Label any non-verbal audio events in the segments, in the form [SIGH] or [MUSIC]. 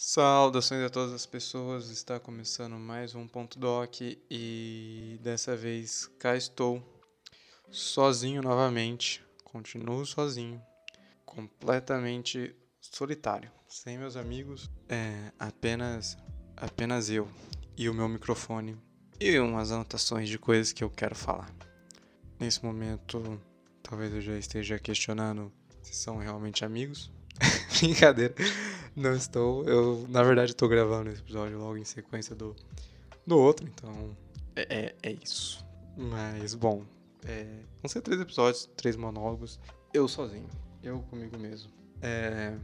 Saudações a todas as pessoas, está começando mais um Ponto Doc e dessa vez cá estou, sozinho novamente, continuo sozinho, completamente solitário, sem meus amigos, é apenas, apenas eu e o meu microfone e umas anotações de coisas que eu quero falar. Nesse momento, talvez eu já esteja questionando se são realmente amigos. [LAUGHS] Brincadeira. Não estou. Eu, na verdade, estou gravando esse episódio logo em sequência do, do outro, então é, é, é isso. Mas, bom, é, vão ser três episódios, três monólogos. Eu sozinho. Eu comigo mesmo. É...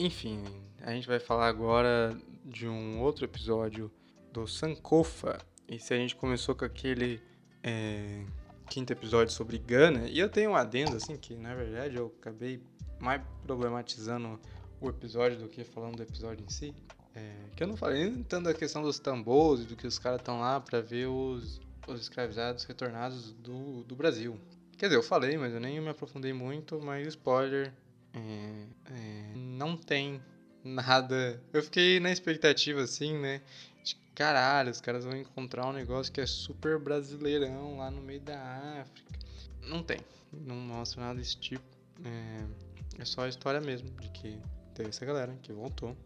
Enfim, a gente vai falar agora de um outro episódio do Sankofa. E se a gente começou com aquele é, quinto episódio sobre Gana, e eu tenho um adendo, assim, que na verdade eu acabei mais problematizando o episódio do que falando do episódio em si. É, que eu não falei nem tanto da questão dos tambores, do que os caras estão lá para ver os, os escravizados retornados do, do Brasil. Quer dizer, eu falei, mas eu nem me aprofundei muito, mas spoiler, é, é, não tem nada. Eu fiquei na expectativa assim, né? De caralho, os caras vão encontrar um negócio que é super brasileirão lá no meio da África. Não tem, não mostra nada desse tipo. É, é só a história mesmo de que teve essa galera que voltou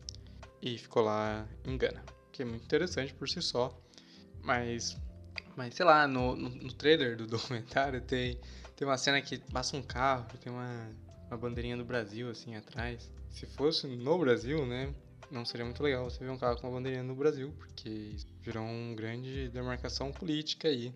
e ficou lá em Gana, que é muito interessante por si só, mas, mas sei lá, no, no, no trailer do [LAUGHS] documentário tem, tem uma cena que passa um carro, tem uma, uma bandeirinha do Brasil assim atrás. Se fosse no Brasil, né, não seria muito legal você ver um carro com uma bandeirinha no Brasil, porque virou uma grande demarcação política aí,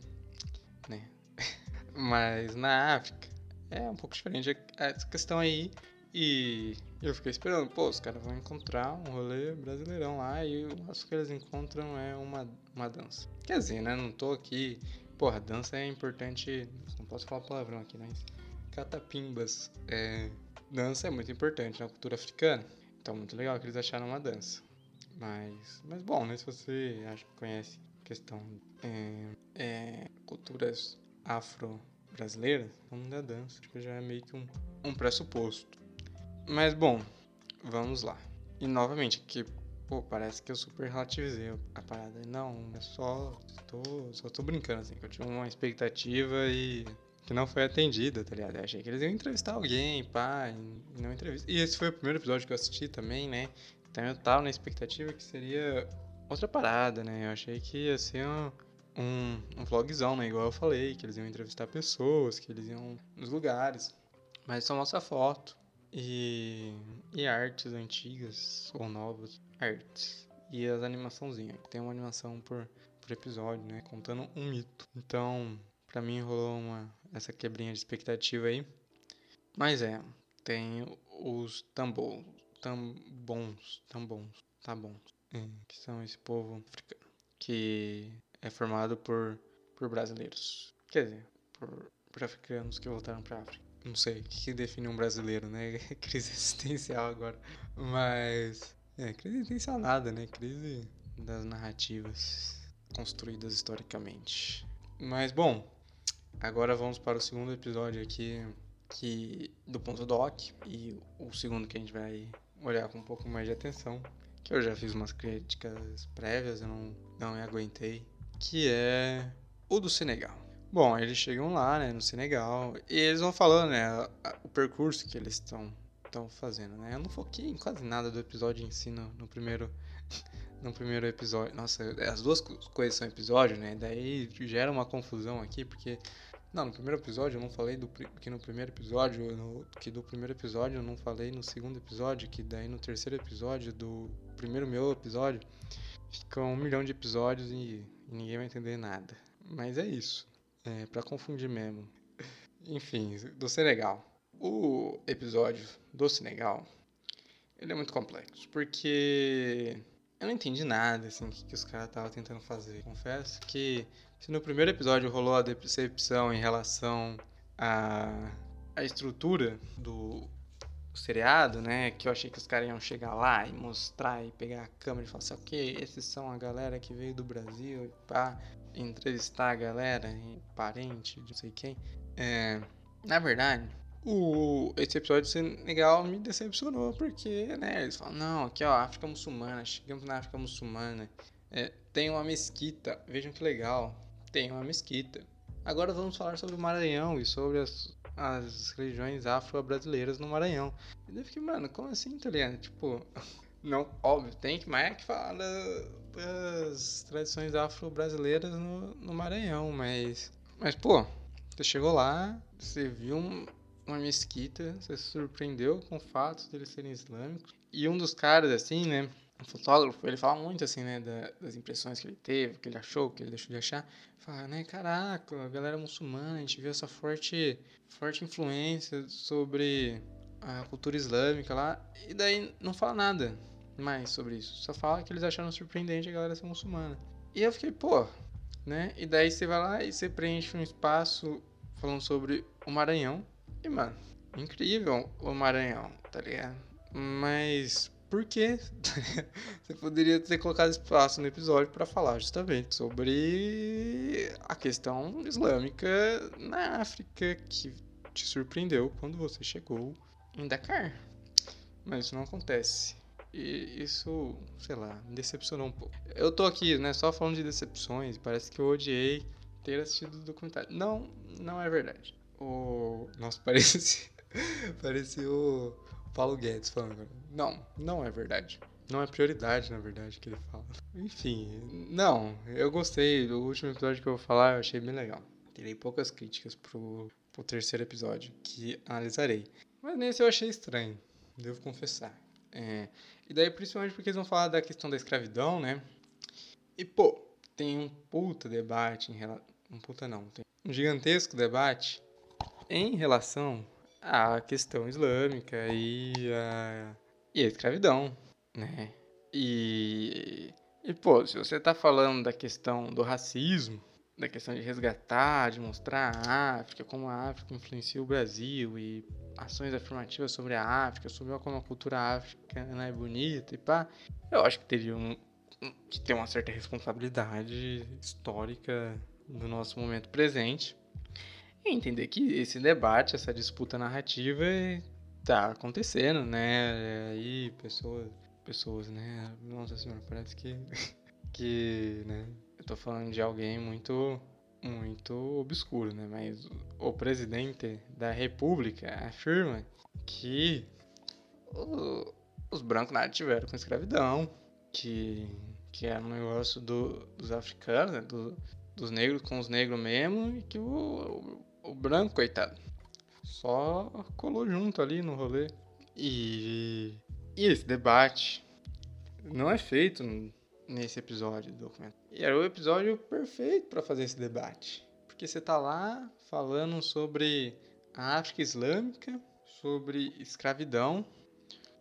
né? [LAUGHS] Mas na África é um pouco diferente essa questão aí e eu fiquei esperando, pô, os caras vão encontrar um rolê brasileirão lá e o que eles encontram é uma, uma dança. Quer dizer, né? Não tô aqui. Porra, dança é importante. Não posso falar palavrão aqui, mas. Catapimbas. É, dança é muito importante na cultura africana. Então, muito legal que eles acharam uma dança. Mas, mas bom, né? Se você acha que conhece questão é, é, culturas afro-brasileiras, mundo da dança, acho que já é meio que um, um pressuposto. Mas bom, vamos lá. E novamente, que pô, parece que eu super relativizei a parada. Não, é só tô, só tô brincando assim, que eu tinha uma expectativa e que não foi atendida, tá ligado? Eu achei que eles iam entrevistar alguém, pá, e não entrevista. E esse foi o primeiro episódio que eu assisti também, né? Então eu tava na expectativa que seria outra parada, né? Eu achei que ia ser um, um, um vlogzão, né? Igual eu falei, que eles iam entrevistar pessoas, que eles iam nos lugares. Mas só mostra foto. E, e artes antigas ou novas artes. E as animaçãozinhas. Tem uma animação por, por episódio, né? Contando um mito. Então, pra mim rolou uma, essa quebrinha de expectativa aí. Mas é, tem os tambos, tambons, tambons, tá bom, é, que são esse povo africano, que é formado por, por brasileiros, quer dizer, por, por africanos que voltaram para África não sei o que define um brasileiro, né? [LAUGHS] crise existencial agora. Mas. É, crise existencial nada, né? Crise das narrativas construídas historicamente. Mas bom, agora vamos para o segundo episódio aqui que do ponto doc e o segundo que a gente vai olhar com um pouco mais de atenção, que eu já fiz umas críticas prévias, eu não, não me aguentei, que é o do Senegal. Bom, eles chegam lá, né, no Senegal, e eles vão falando, né, o percurso que eles estão estão fazendo, né? Eu não foquei em quase nada do episódio em si no, no primeiro [LAUGHS] no primeiro episódio. Nossa, as duas coisas são episódio, né? Daí gera uma confusão aqui, porque não, no primeiro episódio eu não falei do que no primeiro episódio, no, que do primeiro episódio eu não falei no segundo episódio, que daí no terceiro episódio do primeiro meu episódio ficam um milhão de episódios e, e ninguém vai entender nada. Mas é isso. É, para confundir mesmo. Enfim, do Senegal. O episódio do Senegal, ele é muito complexo, porque eu não entendi nada, assim, que, que os caras estavam tentando fazer. Confesso que se no primeiro episódio rolou a decepção em relação à, à estrutura do seriado, né? Que eu achei que os caras iam chegar lá e mostrar e pegar a câmera e falar assim, ok, esses são a galera que veio do Brasil e pá entrevistar a galera, parente, não sei quem. É, na verdade, o, esse episódio Senegal me decepcionou, porque, né, eles falam, não, aqui ó, África muçulmana, chegamos na África muçulmana, é, tem uma mesquita, vejam que legal, tem uma mesquita. Agora vamos falar sobre o Maranhão e sobre as, as religiões afro-brasileiras no Maranhão. E eu fiquei, mano, como assim, italiano? Tipo, [LAUGHS] não, óbvio, tem que mais que falar das tradições afro-brasileiras no, no Maranhão, mas, mas, pô, você chegou lá, você viu um, uma mesquita, você se surpreendeu com o fato de eles serem islâmicos. E um dos caras, assim, né, um fotógrafo, ele fala muito, assim, né, da, das impressões que ele teve, que ele achou, que ele deixou de achar. Fala, né, caraca, a galera muçulmana, a gente viu essa forte, forte influência sobre a cultura islâmica lá. E daí não fala nada mais sobre isso. Só fala que eles acharam surpreendente a galera ser muçulmana. E eu fiquei, pô, né? E daí você vai lá e você preenche um espaço falando sobre o Maranhão, e, mano, incrível o Maranhão, tá ligado? Mas por que [LAUGHS] você poderia ter colocado espaço no episódio para falar justamente sobre a questão islâmica na África que te surpreendeu quando você chegou em Dakar. Mas isso não acontece. E isso, sei lá, me decepcionou um pouco. Eu tô aqui, né, só falando de decepções, parece que eu odiei ter assistido o documentário. Não, não é verdade o. Nossa, [LAUGHS] parece. parecia o Paulo Guedes falando. Não, não é verdade. Não é prioridade, na verdade, que ele fala. Enfim, não, eu gostei. Do último episódio que eu vou falar, eu achei bem legal. Terei poucas críticas pro, pro terceiro episódio, que analisarei. Mas nesse eu achei estranho, devo confessar. É, e daí, principalmente porque eles vão falar da questão da escravidão, né? E, pô, tem um puta debate em relação. Um puta não, tem um gigantesco debate em relação à questão islâmica e a, e a escravidão, né? E, e, pô, se você tá falando da questão do racismo, da questão de resgatar, de mostrar a África, como a África influencia o Brasil e ações afirmativas sobre a África, sobre como a cultura africana é bonita e pá, eu acho que teria um, que ter uma certa responsabilidade histórica no nosso momento presente e entender que esse debate, essa disputa narrativa tá acontecendo, né? Aí pessoas, pessoas, né? Nossa senhora, parece que [LAUGHS] que, né? Tô falando de alguém muito muito obscuro, né? Mas o presidente da República afirma que o, os brancos nada tiveram com escravidão, que que era um negócio do, dos africanos, né? Do, dos negros com os negros mesmo, e que o, o branco, coitado, só colou junto ali no rolê. E, e esse debate não é feito nesse episódio do documento. E era o episódio perfeito para fazer esse debate. Porque você tá lá falando sobre a África Islâmica, sobre escravidão,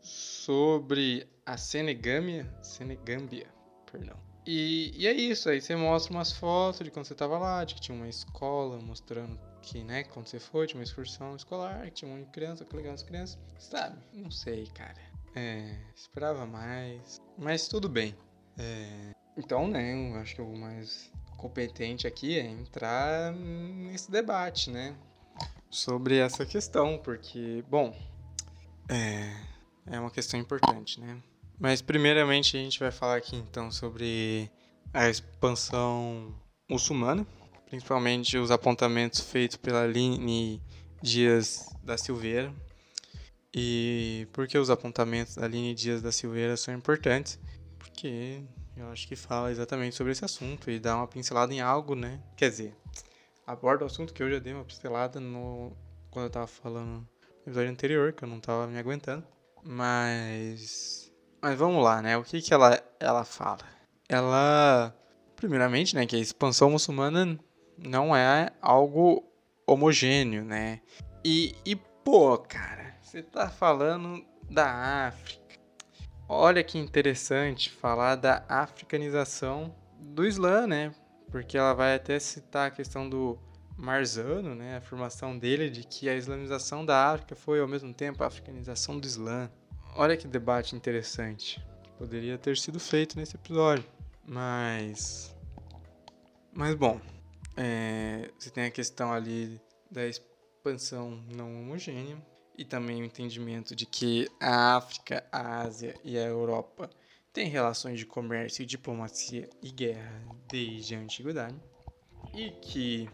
sobre a Senegâmbia, Senegâmbia, perdão. E, e é isso, aí você mostra umas fotos de quando você tava lá, de que tinha uma escola mostrando que, né, quando você foi, tinha uma excursão escolar, que tinha um monte de criança, que legal as crianças. Sabe? Não sei, cara. É, esperava mais. Mas tudo bem. É, então, né, eu acho que o mais competente aqui é entrar nesse debate, né? Sobre essa questão, porque, bom, é, é uma questão importante, né? Mas primeiramente a gente vai falar aqui então sobre a expansão muçulmana, principalmente os apontamentos feitos pela Aline Dias da Silveira. E por que os apontamentos da Aline Dias da Silveira são importantes? Porque eu acho que fala exatamente sobre esse assunto e dá uma pincelada em algo, né? Quer dizer, aborda o assunto que eu já dei uma pincelada no quando eu tava falando no episódio anterior, que eu não tava me aguentando. Mas mas vamos lá, né? O que que ela ela fala? Ela primeiramente, né, que a expansão muçulmana não é algo homogêneo, né? E, e pô, cara, você tá falando da África. Olha que interessante falar da africanização do Islã, né? Porque ela vai até citar a questão do Marzano, né? A afirmação dele de que a islamização da África foi ao mesmo tempo a africanização do Islã. Olha que debate interessante. Poderia ter sido feito nesse episódio. Mas. Mas bom, é, você tem a questão ali da, expansão não homogênea e também o entendimento de que a África, a Ásia e a Europa têm relações de comércio, diplomacia e guerra desde a antiguidade e que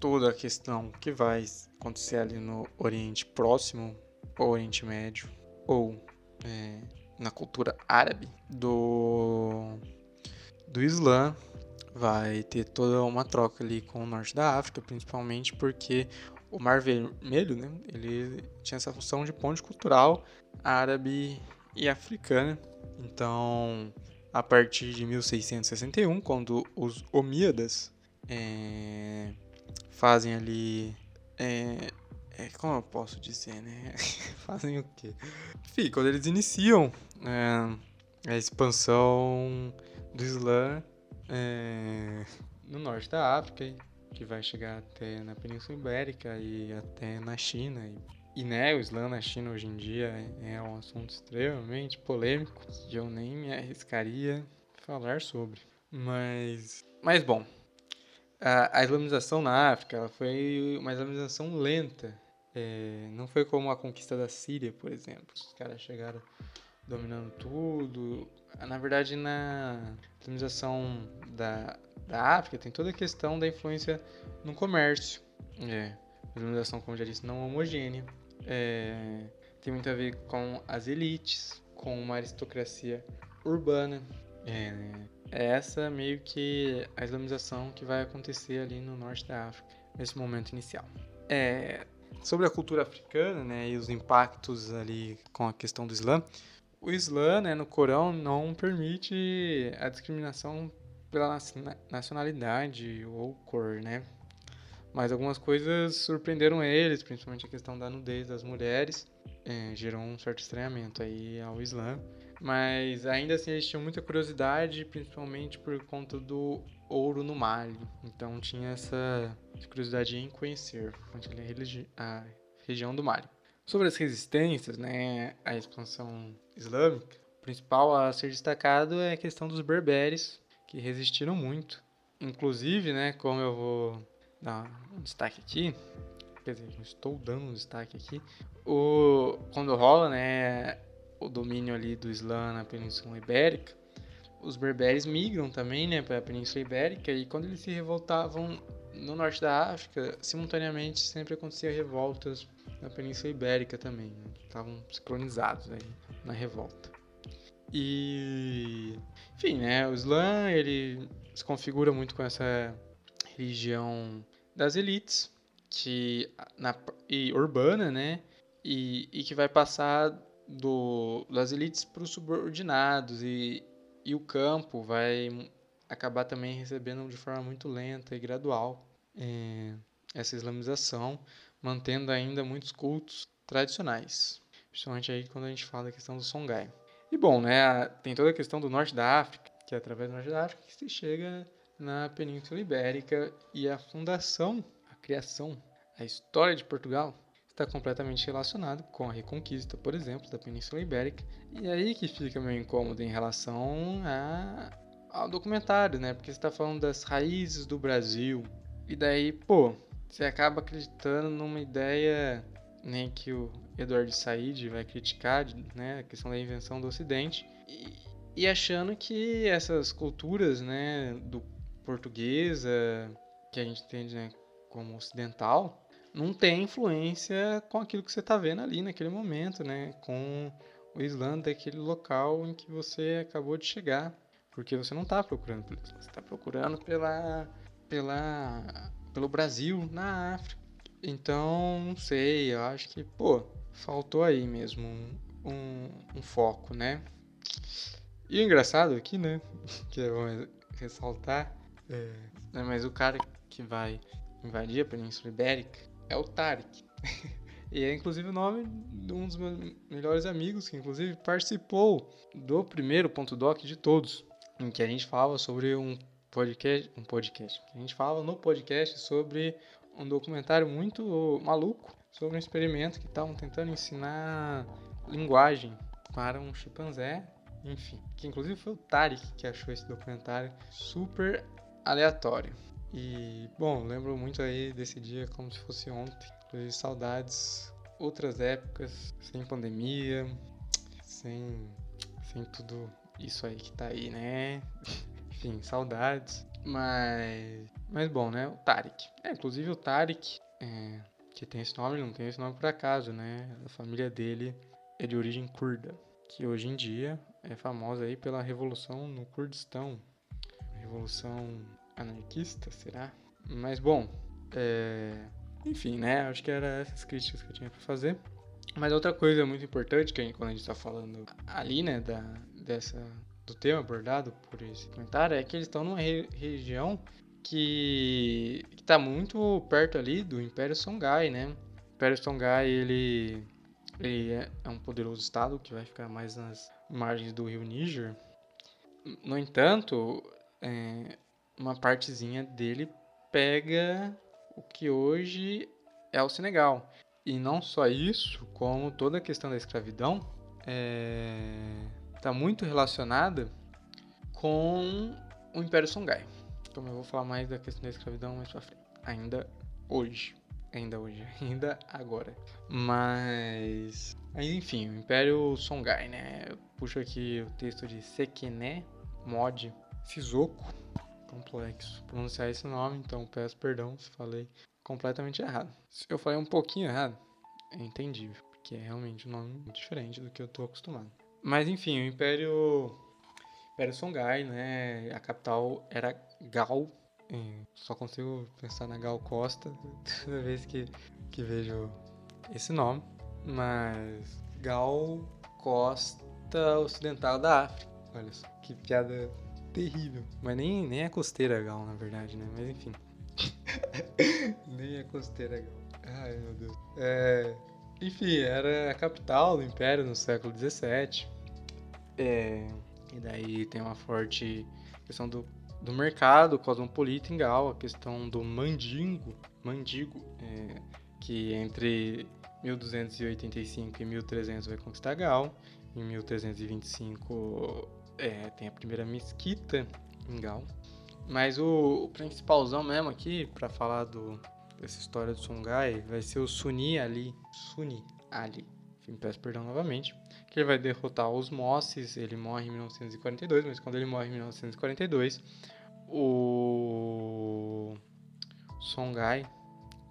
toda a questão que vai acontecer ali no Oriente Próximo, ou Oriente Médio, ou é, na cultura árabe do, do Islã, vai ter toda uma troca ali com o norte da África, principalmente porque o Mar Vermelho, né, ele tinha essa função de ponte cultural árabe e africana. Então, a partir de 1661, quando os Omíadas é, fazem ali. É, é, como eu posso dizer, né? [LAUGHS] fazem o quê? Enfim, quando eles iniciam é, a expansão do Islã é, no norte da África, que vai chegar até na Península Ibérica e até na China. E, e né, o Islã na China hoje em dia é, é um assunto extremamente polêmico que eu nem me arriscaria falar sobre. Mas, mas bom, a, a islamização na África foi uma islamização lenta. É, não foi como a conquista da Síria, por exemplo. Os caras chegaram dominando tudo. Na verdade, na islamização da, da África tem toda a questão da influência no comércio. É, a islamização, como já disse, não homogênea. É, tem muito a ver com as elites, com uma aristocracia urbana. É, é essa meio que a islamização que vai acontecer ali no norte da África, nesse momento inicial. É, sobre a cultura africana né, e os impactos ali com a questão do Islã, o Islã, né, no Corão, não permite a discriminação pela nacionalidade ou cor, né? Mas algumas coisas surpreenderam eles, principalmente a questão da nudez das mulheres, é, gerou um certo estranhamento aí ao Islã. Mas ainda assim eles tinham muita curiosidade, principalmente por conta do ouro no Mali. Então tinha essa curiosidade em conhecer a, a região do Mali. Sobre as resistências, né, a expansão islâmica, o principal a ser destacado é a questão dos berberes, que resistiram muito. Inclusive, né, como eu vou dar um destaque aqui, quer dizer, estou dando um destaque aqui, o, quando rola, né, o domínio ali do Islã na Península Ibérica, os berberes migram também, né, para a Península Ibérica e quando eles se revoltavam no norte da África, simultaneamente sempre acontecia revoltas na Península Ibérica também, né, estavam sincronizados aí na revolta. E enfim, né, o Islã ele se configura muito com essa religião das elites, que na e urbana, né, e, e que vai passar do, das elites para os subordinados e, e o campo vai acabar também recebendo de forma muito lenta e gradual é, essa islamização, mantendo ainda muitos cultos tradicionais, principalmente aí quando a gente fala da questão do Songhai. E bom, né, tem toda a questão do norte da África, que é através do norte da África que se chega na Península Ibérica e a fundação, a criação, a história de Portugal está completamente relacionado com a reconquista, por exemplo, da Península Ibérica. E aí que fica meio incômodo em relação a, ao documentário, né? Porque você está falando das raízes do Brasil. E daí, pô, você acaba acreditando numa ideia né, que o Eduardo Said vai criticar, né? A questão da invenção do Ocidente. E, e achando que essas culturas, né, do portuguesa, que a gente entende né, como ocidental, não tem influência com aquilo que você está vendo ali naquele momento, né? Com o Islã daquele local em que você acabou de chegar. Porque você não está procurando pelo Islã, você está procurando pela, pela, pelo Brasil na África. Então, não sei, eu acho que, pô, faltou aí mesmo um, um, foco, né? E o engraçado aqui, né? [LAUGHS] Que é bom ressaltar, é, né, mas o cara que vai invadir a Península Ibérica é o Tarek. [LAUGHS] e é inclusive o nome de um dos meus melhores amigos, que inclusive participou do primeiro ponto doc de todos, em que a gente falava sobre um podcast, um podcast. A gente falava no podcast sobre um documentário muito maluco sobre um experimento que estavam tentando ensinar linguagem para um chimpanzé, enfim, que inclusive foi o Tarek que achou esse documentário super aleatório. E, bom, lembro muito aí desse dia como se fosse ontem, Inclusive, saudades, outras épocas, sem pandemia, sem, sem tudo isso aí que tá aí, né? [LAUGHS] Enfim, saudades. Mas, mas bom, né? O Tarek. É, inclusive o Tarek, é, que tem esse nome, não tem esse nome por acaso, né? A família dele é de origem curda, que hoje em dia é famosa aí pela revolução no Kurdistão. Revolução anarquista, será? Mas bom, é... enfim, né? Acho que era essas críticas que eu tinha para fazer. Mas outra coisa muito importante que a gente, quando a gente está falando ali, né, da, dessa do tema abordado por esse comentário é que eles estão numa re região que está muito perto ali do Império Songhai, né? O Império Songhai ele ele é, é um poderoso estado que vai ficar mais nas margens do rio Níger. No entanto, é, uma partezinha dele pega o que hoje é o Senegal. E não só isso, como toda a questão da escravidão é, tá muito relacionada com o Império Songhai. Então eu vou falar mais da questão da escravidão mais pra frente. Ainda hoje. Ainda hoje. [LAUGHS] Ainda agora. Mas. Mas enfim, o Império Songhai, né? Eu puxo aqui o texto de Sekene Mod Sissoko. Complexo pronunciar esse nome, então peço perdão se falei completamente errado. Se eu falei um pouquinho errado, é entendível, porque é realmente um nome diferente do que eu tô acostumado. Mas enfim, o Império Império Songhai, né? A capital era Gal. Só consigo pensar na Gal Costa [LAUGHS] toda vez que, que vejo esse nome. Mas Gal Costa Ocidental da África. Olha só, que piada terrível. Mas nem, nem é costeira Gal, na verdade, né? Mas enfim. [LAUGHS] nem é costeira Gal. Ai, meu Deus. É, enfim, era a capital do Império no século XVII. É, e daí tem uma forte questão do, do mercado cosmopolita em Gal, a questão do mandingo, mandigo, é, que entre 1285 e 1300 vai conquistar Gal. Em 1325 é, tem a primeira mesquita em Gal. Mas o, o principalzão mesmo aqui, para falar do, dessa história do Songhai, vai ser o Suni Ali. Suni Ali. Enfim, peço perdão novamente que ele vai derrotar os Mosses, ele morre em 1942, mas quando ele morre em 1942, o Songhai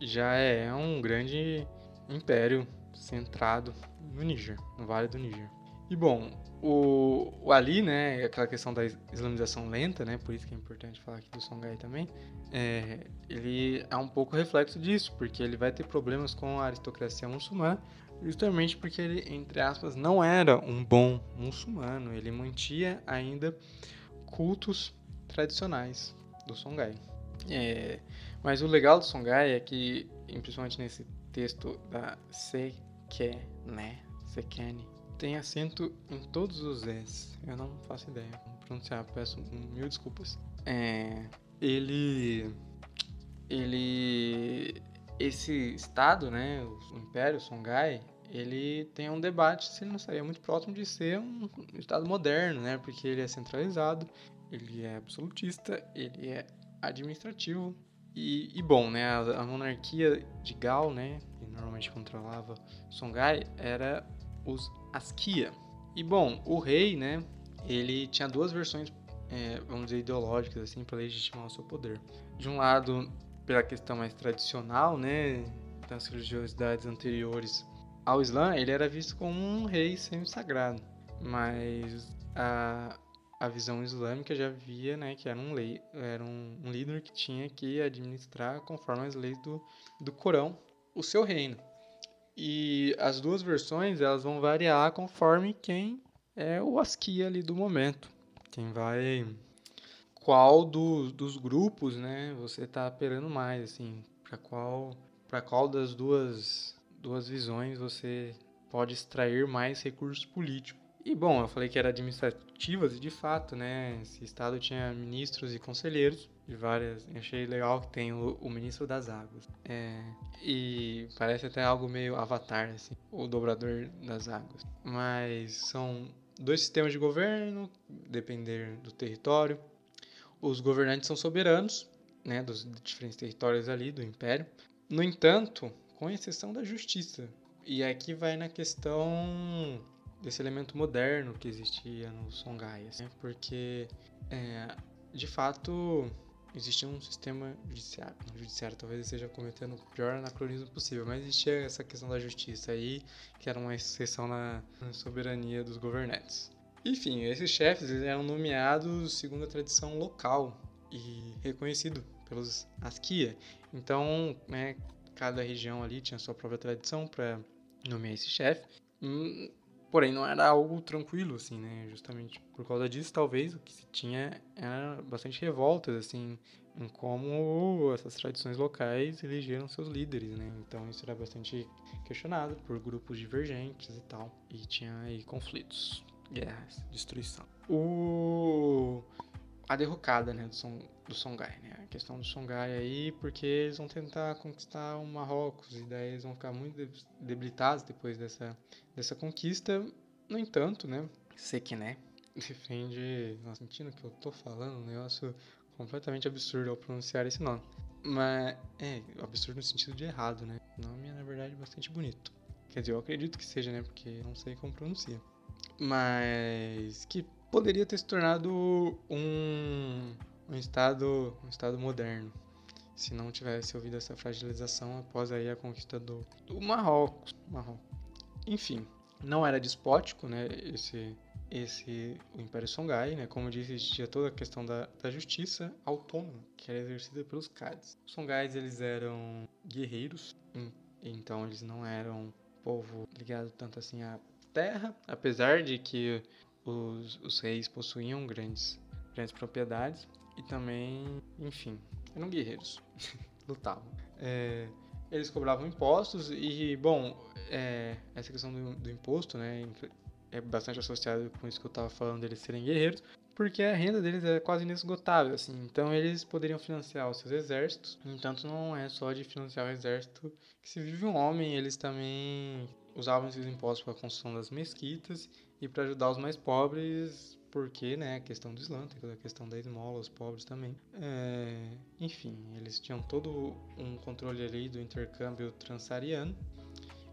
já é um grande império centrado no Níger, no Vale do Níger. E bom, o, o Ali, né, aquela questão da islamização lenta, né, por isso que é importante falar aqui do Songhai também, é, ele é um pouco reflexo disso, porque ele vai ter problemas com a aristocracia muçulmana, justamente porque ele, entre aspas, não era um bom muçulmano, ele mantinha ainda cultos tradicionais do Songhai. É, mas o legal do Songhai é que, principalmente nesse texto da Sekene, Sekene, tem acento em todos os S. Eu não faço ideia como pronunciar, peço mil desculpas. É, ele, ele, esse estado, né, o Império Songhai, ele tem um debate se ele não estaria muito próximo de ser um Estado moderno, né? Porque ele é centralizado, ele é absolutista, ele é administrativo e, e bom, né? A, a, monarquia de Gal, né? Que normalmente controlava Songhai, era os Askia. E bom, o rei, né? Ele tinha duas versões, é, vamos dizer, ideológicas, assim, para legitimar o seu poder. De um lado, pela questão mais tradicional, né? Das religiosidades anteriores ao Islã, ele era visto como um rei semi-sagrado, mas a, a visão islâmica já via né, que era, um, lei, era um, um líder que tinha que administrar, conforme as leis do, do Corão, o seu reino. E as duas versões elas vão variar conforme quem é o askia ali do momento. Quem vai. Qual do, dos grupos né, você está operando mais, assim, para qual, qual das duas duas visões você pode extrair mais recursos políticos. E bom, eu falei que era administrativas e de fato, né, esse estado tinha ministros e conselheiros de várias. Eu achei legal que tem o, o ministro das águas. É, e parece até algo meio avatar, assim, o dobrador das águas. Mas são dois sistemas de governo, depender do território. Os governantes são soberanos, né, dos diferentes territórios ali do império. No entanto, com exceção da justiça. E aqui vai na questão desse elemento moderno que existia no Songhai, assim, porque é, de fato existia um sistema judiciário. O judiciário talvez esteja cometendo o pior anacronismo possível, mas existia essa questão da justiça aí, que era uma exceção na, na soberania dos governantes. Enfim, esses chefes eram nomeados segundo a tradição local e reconhecido pelos Askia. Então, né, cada região ali tinha sua própria tradição para nomear esse chefe. Porém, não era algo tranquilo, assim, né? Justamente por causa disso, talvez, o que se tinha era bastante revoltas, assim, em como essas tradições locais elegeram seus líderes, né? Então, isso era bastante questionado por grupos divergentes e tal. E tinha aí conflitos guerras, destruição. O a derrocada, né, do, Son, do Songhai, né? A questão do Songhai aí, porque eles vão tentar conquistar o Marrocos e daí eles vão ficar muito debilitados depois dessa, dessa conquista. No entanto, né, Sekiné defende, nossa, sentindo que eu tô falando, um negócio completamente absurdo ao pronunciar esse nome. Mas é absurdo no sentido de errado, né? O nome é na verdade bastante bonito. Quer dizer, eu acredito que seja, né? Porque não sei como pronuncia mas que poderia ter se tornado um, um estado um estado moderno se não tivesse ouvido essa fragilização após aí a conquista do, do Marrocos, Marrocos. Enfim, não era despótico, né, esse esse o Império Songhai, né, como eu disse, existia toda a questão da, da justiça autônoma, que era exercida pelos Cádiz. Os Songhais, eles eram guerreiros, então eles não eram povo ligado tanto assim a terra, apesar de que os, os reis possuíam grandes, grandes propriedades e também, enfim, eram guerreiros, [LAUGHS] lutavam. É, eles cobravam impostos e, bom, é, essa questão do, do, imposto, né, é bastante associada com isso que eu estava falando deles serem guerreiros, porque a renda deles é quase inesgotável, assim. Então eles poderiam financiar os seus exércitos. No entanto, não é só de financiar o exército que se vive um homem, eles também usavam esses impostos para a construção das mesquitas e para ajudar os mais pobres, porque, né, a questão do Islã, tem toda a questão da esmola, os pobres também. É, enfim, eles tinham todo um controle ali do intercâmbio transsaariano.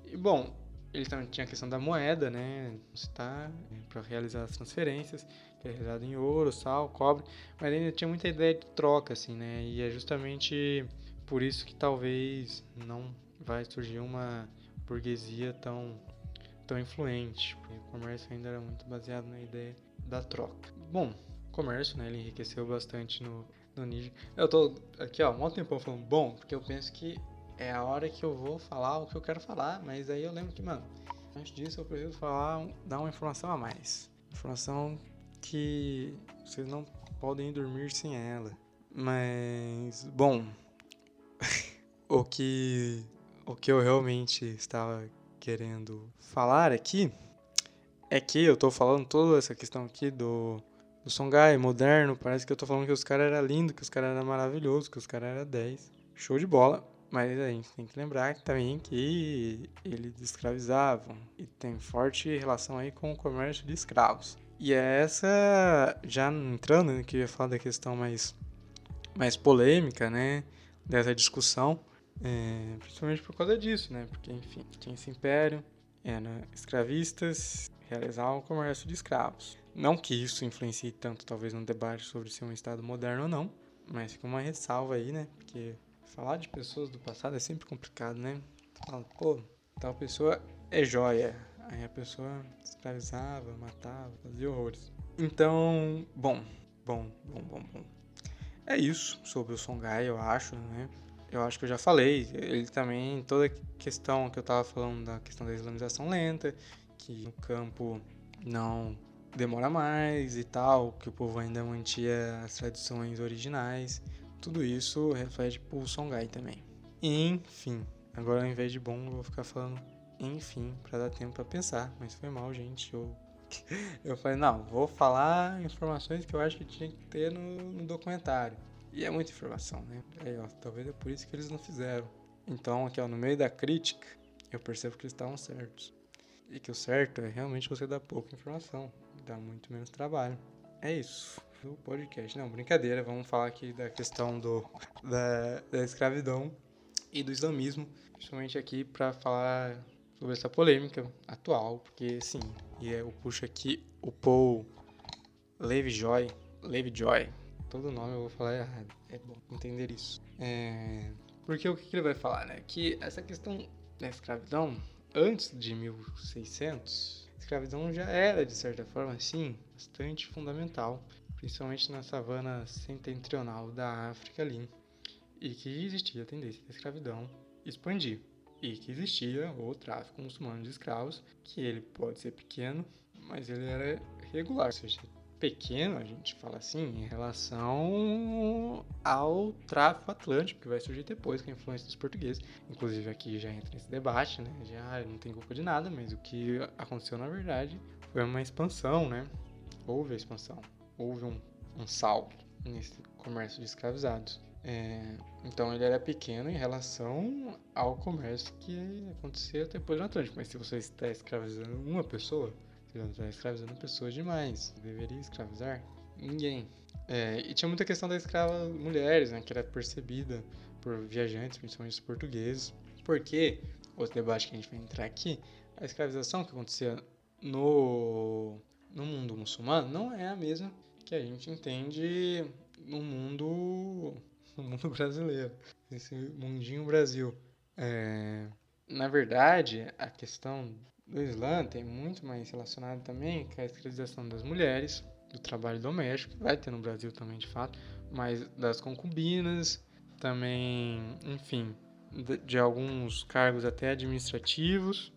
E, bom, eles também tinham a questão da moeda, né, está é, para realizar as transferências, que é realizado em ouro, sal, cobre, mas ainda tinha muita ideia de troca, assim, né, e é justamente por isso que talvez não vai surgir uma burguesia tão, tão influente. Porque o comércio ainda era muito baseado na ideia da troca. Bom, o comércio, né, ele enriqueceu bastante no, no Níger. Eu tô aqui, ó, um tempão falando bom, porque eu penso que é a hora que eu vou falar o que eu quero falar, mas aí eu lembro que, mano, antes disso eu preciso falar, dar uma informação a mais. Informação que vocês não podem dormir sem ela. Mas, bom, [LAUGHS] o que o que eu realmente estava querendo falar aqui é que eu tô falando toda essa questão aqui do, do Songhai moderno. Parece que eu tô falando que os caras eram lindos, que os caras eram maravilhosos, que os caras eram 10. Show de bola. Mas a gente tem que lembrar também que eles escravizavam e tem forte relação aí com o comércio de escravos. E é essa, já entrando, né, que eu ia falar da questão mais, mais polêmica, né, dessa discussão, é, principalmente por causa disso, né? Porque, enfim, tinha esse império, eram escravistas, realizavam o comércio de escravos. Não que isso influencie tanto, talvez, no debate sobre ser um Estado moderno ou não, mas fica uma ressalva aí, né? Porque falar de pessoas do passado é sempre complicado, né? Fala, pô, tal pessoa é joia. Aí a pessoa escravizava, matava, fazia horrores. Então, bom, bom, bom, bom, bom. É isso sobre o Songhai, eu acho, né? Eu acho que eu já falei. Ele também, toda a questão que eu estava falando da questão da islamização lenta, que no campo não demora mais e tal, que o povo ainda mantinha as tradições originais. Tudo isso reflete pro Songhai também. Enfim, agora ao invés de bom, eu vou ficar falando enfim, para dar tempo para pensar. Mas foi mal, gente. Eu, [LAUGHS] eu falei, não, vou falar informações que eu acho que tinha que ter no, no documentário. E é muita informação, né? Aí, ó, talvez é por isso que eles não fizeram. Então, aqui, ó, no meio da crítica, eu percebo que eles estavam certos. E que o certo é realmente você dar pouca informação, dá muito menos trabalho. É isso. O podcast. Não, brincadeira, vamos falar aqui da questão do, [LAUGHS] da, da escravidão. e do islamismo, principalmente aqui para falar sobre essa polêmica atual, porque sim, e eu puxo aqui o Paul Levi-Joy, Levi-Joy, todo nome eu vou falar errado, é bom entender isso. É... Porque o que ele vai falar, né? Que essa questão da escravidão, antes de 1600, a escravidão já era, de certa forma, sim, bastante fundamental, principalmente na savana setentrional da África ali, e que existia a tendência da escravidão expandir, e que existia o tráfico muçulmano de escravos, que ele pode ser pequeno, mas ele era regular, ou seja, pequeno, a gente fala assim, em relação ao tráfico atlântico, que vai surgir depois com a influência dos portugueses. Inclusive aqui já entra nesse debate, né? Já não tem culpa de nada, mas o que aconteceu na verdade foi uma expansão, né? Houve a expansão, houve um, um salto nesse comércio de escravizados. É, então ele era pequeno em relação ao comércio que acontecia depois do Atlântico. Mas se você está escravizando uma pessoa, você está escravizando pessoas demais. Deveria escravizar ninguém. É, e tinha muita questão da escrava mulheres, né, que era percebida por viajantes, principalmente os portugueses. Porque, outro debate que a gente vai entrar aqui, a escravização que acontecia no, no mundo muçulmano não é a mesma que a gente entende no mundo, [LAUGHS] no mundo brasileiro, esse mundinho Brasil. É, na verdade, a questão do Islã tem muito mais relacionado também com a escravização das mulheres, do trabalho doméstico, vai ter no Brasil também de fato, mas das concubinas, também, enfim, de, de alguns cargos até administrativos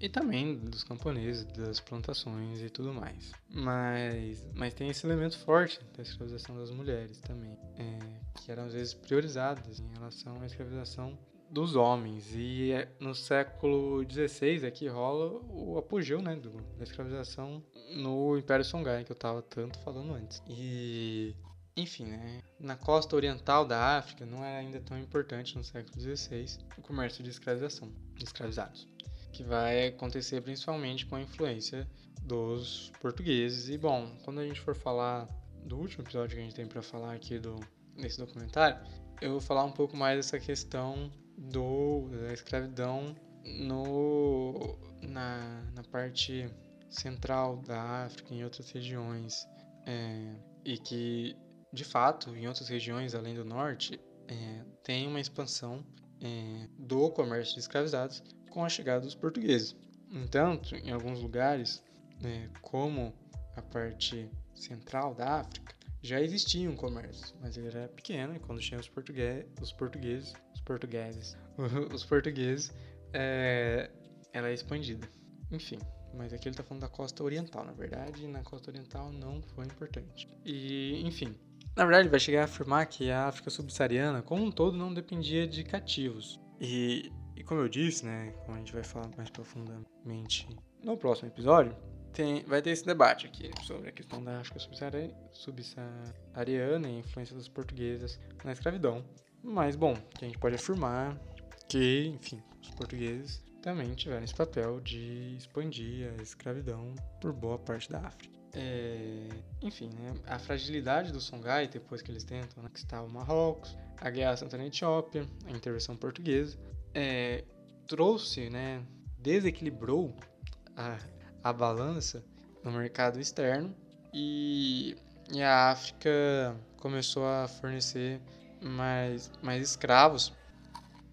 e também dos camponeses, das plantações e tudo mais. Mas, mas tem esse elemento forte da escravização das mulheres também, é, que eram às vezes priorizadas em relação à escravização dos homens. E é no século XVI é que rola o apogeu né, do, da escravização no Império Songhai, que eu estava tanto falando antes. E, enfim, né, na costa oriental da África não era ainda tão importante no século XVI o comércio de escravização, de escravizados, que vai acontecer principalmente com a influência dos portugueses. E, bom, quando a gente for falar do último episódio que a gente tem para falar aqui do, nesse documentário, eu vou falar um pouco mais dessa questão do, da escravidão no, na, na parte central da África, em outras regiões, é, e que, de fato, em outras regiões além do norte, é, tem uma expansão é, do comércio de escravizados com a chegada dos portugueses. Entanto, em alguns lugares, né, como a parte central da África, já existia um comércio, mas ele era pequeno e quando tinha os, portugueses, os portugueses, portugueses, [LAUGHS] os portugueses, é, ela é expandida. Enfim, mas aqui ele está falando da costa oriental, na verdade, e na costa oriental não foi importante. E, enfim, na verdade, vai chegar a afirmar que a África subsaariana, como um todo, não dependia de cativos. E, e como eu disse, né, como a gente vai falar mais profundamente no próximo episódio, tem, vai ter esse debate aqui sobre a questão da África subsaariana e a influência dos portugueses na escravidão. Mas, bom, a gente pode afirmar que, enfim, os portugueses também tiveram esse papel de expandir a escravidão por boa parte da África. É, enfim, né, a fragilidade do Songhai, depois que eles tentam conquistar o Marrocos, a guerra santa na Etiópia, a intervenção portuguesa, é, trouxe, né, desequilibrou a, a balança no mercado externo e, e a África começou a fornecer mais, mais escravos.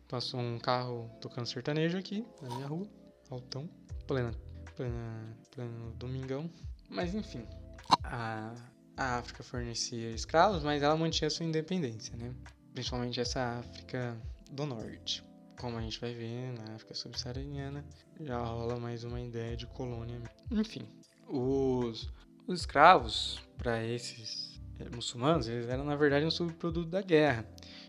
Passou um carro tocando sertanejo aqui na minha rua, altão, plena, plena, pleno domingão. Mas enfim, a, a África fornecia escravos, mas ela mantinha sua independência, né? Principalmente essa África do Norte. Como a gente vai ver na África subsaariana, já rola mais uma ideia de colônia. Enfim, os, os escravos, para esses muçulmanos, eles eram na verdade um subproduto da guerra.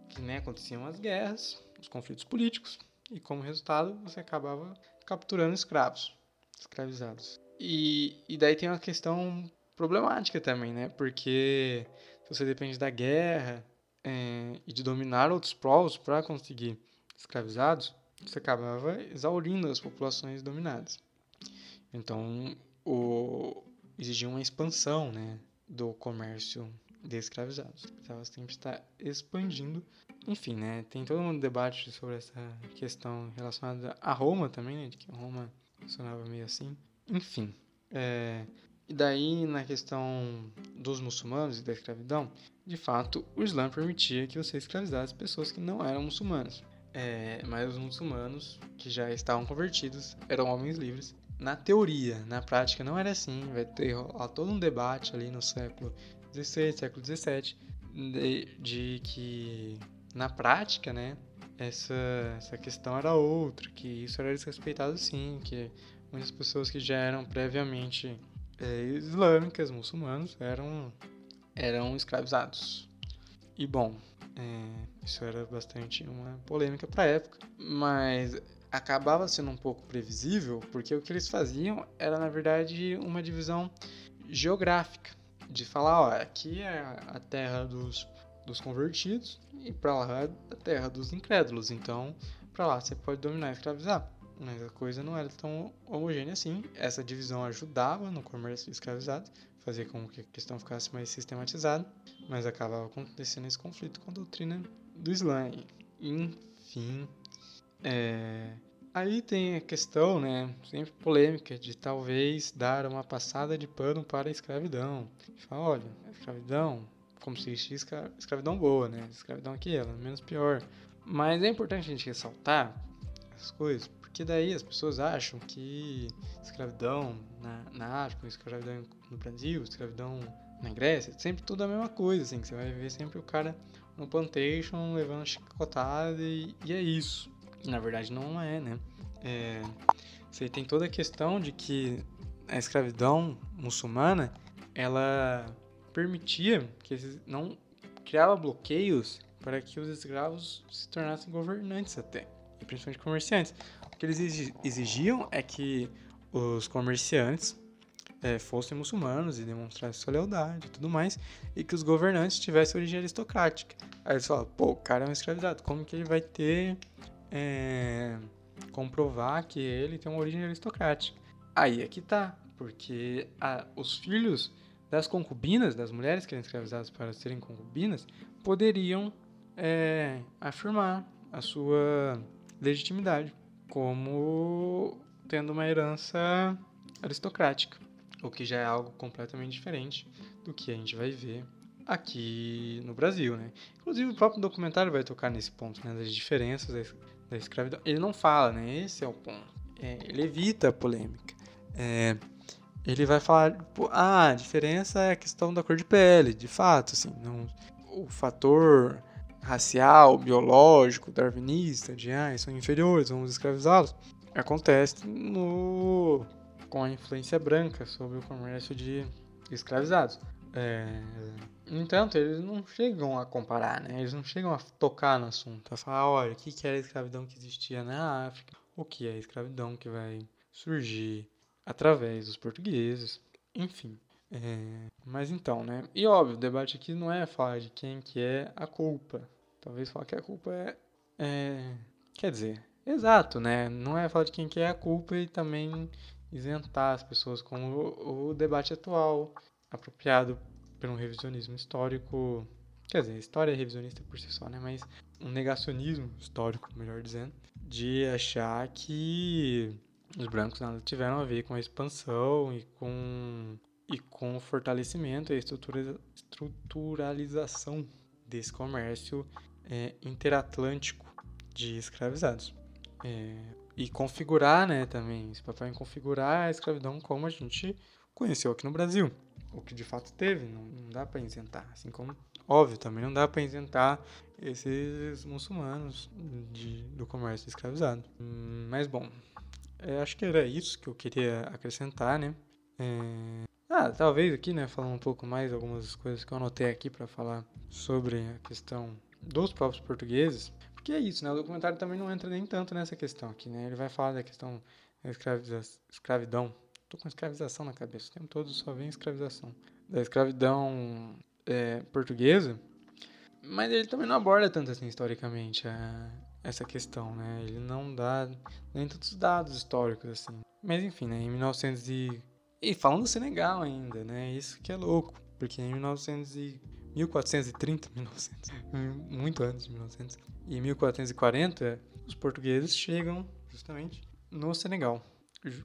Que né, aconteciam as guerras, os conflitos políticos, e como resultado você acabava capturando escravos, escravizados. E, e daí tem uma questão problemática também, né? Porque você depende da guerra é, e de dominar outros povos para conseguir escravizados, você acabava exaurindo as populações dominadas. Então, o, exigia uma expansão né, do comércio de escravizados. Ela sempre está expandindo. Enfim, né? Tem todo um debate sobre essa questão relacionada a Roma também, né? De que Roma funcionava meio assim. Enfim. É, e daí, na questão dos muçulmanos e da escravidão, de fato, o Islã permitia que você escravizasse pessoas que não eram muçulmanas. É, mas os muçulmanos, que já estavam convertidos, eram homens livres. Na teoria, na prática não era assim. Vai ter todo um debate ali no século XVI, século XVII, de, de que na prática, né, essa, essa questão era outra, que isso era desrespeitado sim, que muitas pessoas que já eram previamente é, islâmicas, muçulmanos, eram, eram escravizados. E bom, é, isso era bastante uma polêmica para a época, mas acabava sendo um pouco previsível, porque o que eles faziam era, na verdade, uma divisão geográfica, de falar, ó, aqui é a terra dos, dos convertidos e para lá é a terra dos incrédulos, então para lá você pode dominar e escravizar. Mas a coisa não era tão homogênea assim. Essa divisão ajudava no comércio escravizado, fazia com que a questão ficasse mais sistematizada, mas acabava acontecendo esse conflito com a doutrina do Islã. Enfim, é... aí tem a questão, né, sempre polêmica, de talvez dar uma passada de pano para a escravidão. Fala, olha, a escravidão, como se existisse escravidão boa, né, a escravidão aqui, ela é menos pior. Mas é importante a gente ressaltar as coisas, porque daí as pessoas acham que escravidão na, na África, escravidão no Brasil, escravidão na Grécia, sempre tudo a mesma coisa, assim, que você vai ver sempre o cara no plantation levando chicotada e, e é isso. Na verdade não é, né? É, você tem toda a questão de que a escravidão muçulmana, ela permitia que não criava bloqueios para que os escravos se tornassem governantes até, e principalmente comerciantes que eles exigiam é que os comerciantes é, fossem muçulmanos e demonstrassem sua lealdade e tudo mais, e que os governantes tivessem origem aristocrática. Aí eles falam, pô, o cara é um escravizado, como que ele vai ter. É, comprovar que ele tem uma origem aristocrática? Aí é que tá, porque a, os filhos das concubinas, das mulheres que eram escravizadas para serem concubinas, poderiam é, afirmar a sua legitimidade como tendo uma herança aristocrática, o que já é algo completamente diferente do que a gente vai ver aqui no Brasil, né? Inclusive o próprio documentário vai tocar nesse ponto, né, das diferenças da escravidão. Ele não fala, né? Esse é o ponto. É, ele evita a polêmica. É, ele vai falar, ah, a diferença é a questão da cor de pele, de fato, assim, não, o fator racial, biológico, darwinista, de ah, são inferiores, vamos escravizá-los, acontece no com a influência branca sobre o comércio de escravizados. É, no entanto, eles não chegam a comparar, né? Eles não chegam a tocar no assunto, a falar, olha, o que era a escravidão que existia na África, o que é a escravidão que vai surgir através dos portugueses, enfim. É, mas então, né? E óbvio, o debate aqui não é falar de quem que é a culpa. Talvez falar que a culpa é, é quer dizer, exato, né? Não é falar de quem que é a culpa e também isentar as pessoas como o, o debate atual, apropriado um revisionismo histórico. Quer dizer, história é revisionista por si só, né? Mas um negacionismo histórico, melhor dizendo, de achar que os brancos nada tiveram a ver com a expansão e com e com o fortalecimento e a estruturalização desse comércio é, interatlântico de escravizados. É, e configurar, né, também, esse papel em configurar a escravidão como a gente conheceu aqui no Brasil. O que de fato teve, não, não dá para isentar. Assim como, óbvio, também não dá para isentar esses muçulmanos de, do comércio escravizado. Mas, bom, é, acho que era isso que eu queria acrescentar, né? É, ah, talvez aqui, né, falando um pouco mais algumas coisas que eu anotei aqui para falar sobre a questão dos próprios portugueses, porque é isso, né, o documentário também não entra nem tanto nessa questão aqui, né, ele vai falar da questão da escravidão, tô com escravização na cabeça, o tempo todo só vem escravização, da escravidão é, portuguesa, mas ele também não aborda tanto assim historicamente a, essa questão, né, ele não dá nem tantos dados históricos assim, mas enfim, né, em 1900 e e falando do Senegal ainda, né? Isso que é louco, porque em 1900 e 1430, 1900, [LAUGHS] muito antes de 1900. E 1440, os portugueses chegam justamente no Senegal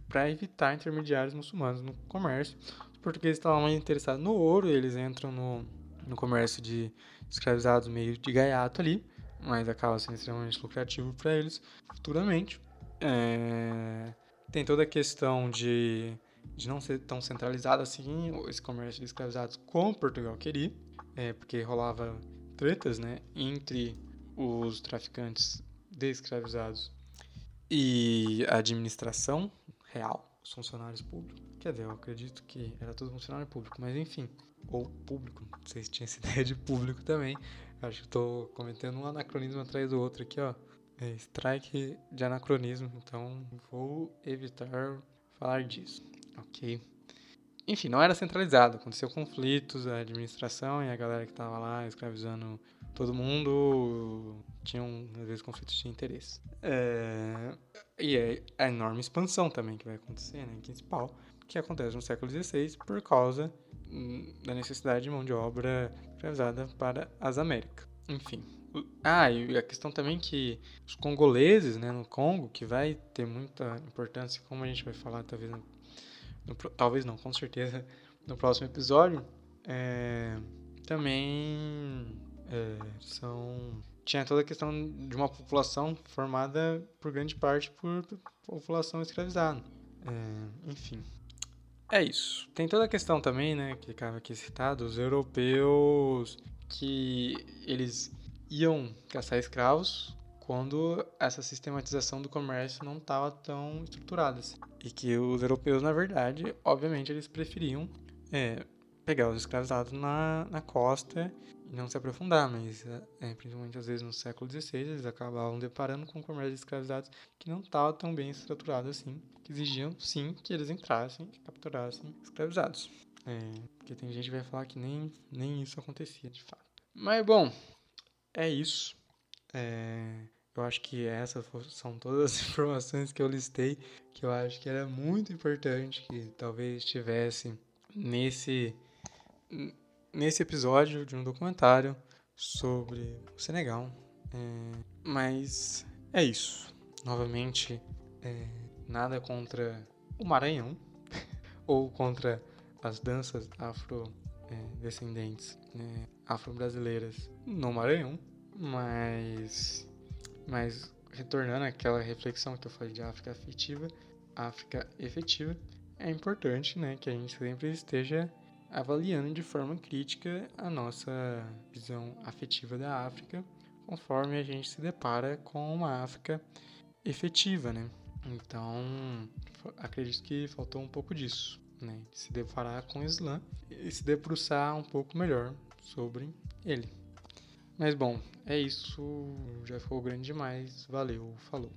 para evitar intermediários muçulmanos no comércio. Os portugueses estavam mais interessados no ouro, eles entram no, no comércio de escravizados meio de gaiato ali, mas acaba sendo extremamente lucrativo para eles futuramente. É... Tem toda a questão de, de não ser tão centralizado assim esse comércio de escravizados como Portugal queria, é, porque rolava tretas né, entre os traficantes de escravizados e a administração real, os funcionários públicos. Quer dizer, eu acredito que era tudo funcionário público, mas enfim, ou público, não sei se tinha essa [LAUGHS] ideia de público também. Acho que estou cometendo um anacronismo atrás do outro aqui, ó. É strike de anacronismo, então vou evitar falar disso, ok? Enfim, não era centralizado, aconteceu conflitos, a administração e a galera que estava lá escravizando todo mundo tinham, às vezes, conflitos de interesse. É... E é a enorme expansão também que vai acontecer, né, principal, que acontece no século XVI por causa hum, da necessidade de mão de obra escravizada para as Américas. Enfim. Ah, e a questão também que os congoleses, né, no Congo, que vai ter muita importância, como a gente vai falar talvez, no, talvez não, com certeza, no próximo episódio, é, também é, são tinha toda a questão de uma população formada por grande parte por população escravizada. É, enfim. É isso. Tem toda a questão também, né, que acaba aqui citado, os europeus que eles iam caçar escravos quando essa sistematização do comércio não estava tão estruturada. Assim. E que os europeus, na verdade, obviamente, eles preferiam é, pegar os escravizados na, na costa e não se aprofundar, mas é, principalmente às vezes no século XVI eles acabavam deparando com um comércio de escravizados que não estava tão bem estruturado assim, que exigiam sim que eles entrassem e capturassem escravizados. É, porque tem gente que vai falar que nem, nem isso acontecia de fato. Mas bom, é isso. É, eu acho que essas são todas as [LAUGHS] informações que eu listei que eu acho que era muito importante que talvez tivesse nesse nesse episódio de um documentário sobre o Senegal. É, mas é isso. Novamente, é, nada contra o Maranhão [LAUGHS] ou contra as danças afro-descendentes, é, né, afro-brasileiras no Maranhão, mas, mas retornando àquela reflexão que eu falei de África afetiva, África efetiva, é importante né, que a gente sempre esteja avaliando de forma crítica a nossa visão afetiva da África, conforme a gente se depara com uma África efetiva, né? Então, acredito que faltou um pouco disso, né? Se deparar com o Islã e se debruçar um pouco melhor sobre ele. Mas bom, é isso. Já ficou grande demais. Valeu, falou.